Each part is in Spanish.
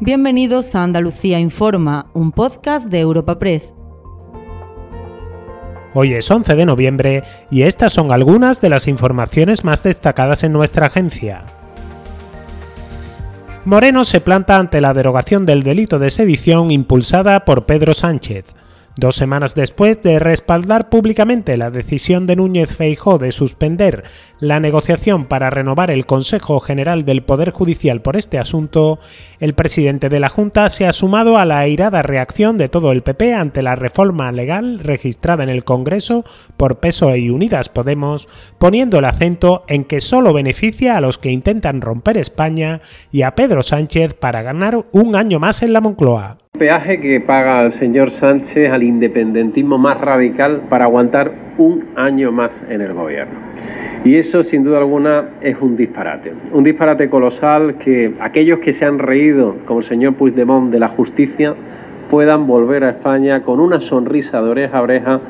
Bienvenidos a Andalucía Informa, un podcast de Europa Press. Hoy es 11 de noviembre y estas son algunas de las informaciones más destacadas en nuestra agencia. Moreno se planta ante la derogación del delito de sedición impulsada por Pedro Sánchez. Dos semanas después de respaldar públicamente la decisión de Núñez Feijó de suspender la negociación para renovar el Consejo General del Poder Judicial por este asunto, el presidente de la Junta se ha sumado a la airada reacción de todo el PP ante la reforma legal registrada en el Congreso por PSOE y Unidas Podemos, poniendo el acento en que solo beneficia a los que intentan romper España y a Pedro Sánchez para ganar un año más en la Moncloa peaje que paga el señor Sánchez al independentismo más radical para aguantar un año más en el gobierno. Y eso sin duda alguna es un disparate, un disparate colosal que aquellos que se han reído, como el señor Puigdemont, de la justicia, puedan volver a España con una sonrisa de oreja a oreja,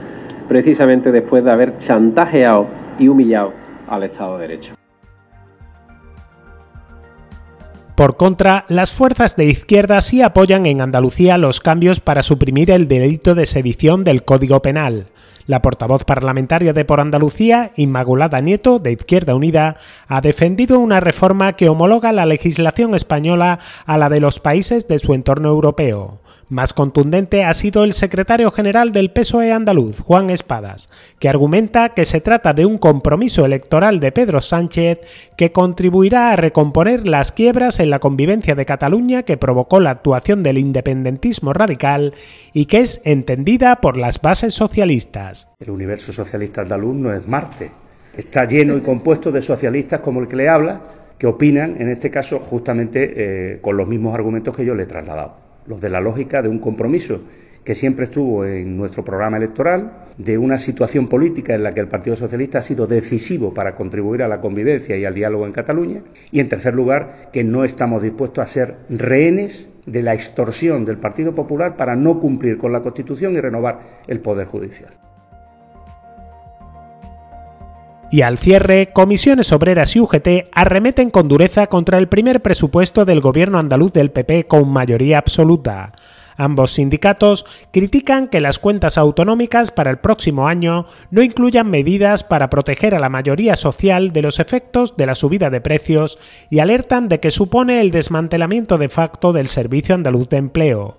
precisamente después de haber chantajeado y humillado al Estado de Derecho. Por contra, las fuerzas de izquierda sí apoyan en Andalucía los cambios para suprimir el delito de sedición del Código Penal. La portavoz parlamentaria de Por Andalucía, Inmaculada Nieto, de Izquierda Unida, ha defendido una reforma que homologa la legislación española a la de los países de su entorno europeo. Más contundente ha sido el secretario general del PSOE andaluz, Juan Espadas, que argumenta que se trata de un compromiso electoral de Pedro Sánchez que contribuirá a recomponer las quiebras en la convivencia de Cataluña que provocó la actuación del independentismo radical y que es entendida por las bases socialistas. El universo socialista andaluz no es Marte, está lleno y compuesto de socialistas como el que le habla, que opinan, en este caso, justamente eh, con los mismos argumentos que yo le he trasladado los de la lógica de un compromiso que siempre estuvo en nuestro programa electoral, de una situación política en la que el Partido Socialista ha sido decisivo para contribuir a la convivencia y al diálogo en Cataluña, y en tercer lugar, que no estamos dispuestos a ser rehenes de la extorsión del Partido Popular para no cumplir con la Constitución y renovar el Poder Judicial. Y al cierre, comisiones obreras y UGT arremeten con dureza contra el primer presupuesto del gobierno andaluz del PP con mayoría absoluta. Ambos sindicatos critican que las cuentas autonómicas para el próximo año no incluyan medidas para proteger a la mayoría social de los efectos de la subida de precios y alertan de que supone el desmantelamiento de facto del Servicio Andaluz de Empleo.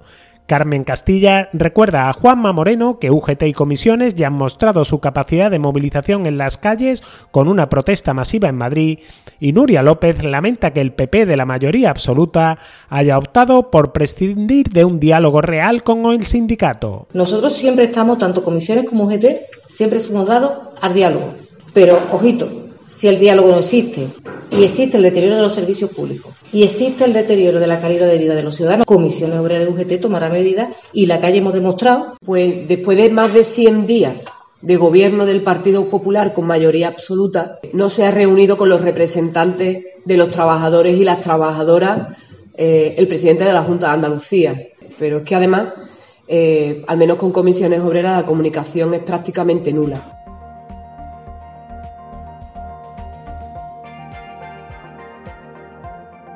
Carmen Castilla recuerda a Juanma Moreno que UGT y comisiones ya han mostrado su capacidad de movilización en las calles con una protesta masiva en Madrid y Nuria López lamenta que el PP de la mayoría absoluta haya optado por prescindir de un diálogo real con el sindicato. Nosotros siempre estamos, tanto comisiones como UGT, siempre somos dados al diálogo. Pero, ojito, si el diálogo no existe y existe el deterioro de los servicios públicos y existe el deterioro de la calidad de vida de los ciudadanos, Comisiones Obreras de UGT tomará medidas y la calle hemos demostrado, pues después de más de 100 días de gobierno del Partido Popular con mayoría absoluta, no se ha reunido con los representantes de los trabajadores y las trabajadoras eh, el presidente de la Junta de Andalucía. Pero es que además, eh, al menos con comisiones obreras, la comunicación es prácticamente nula.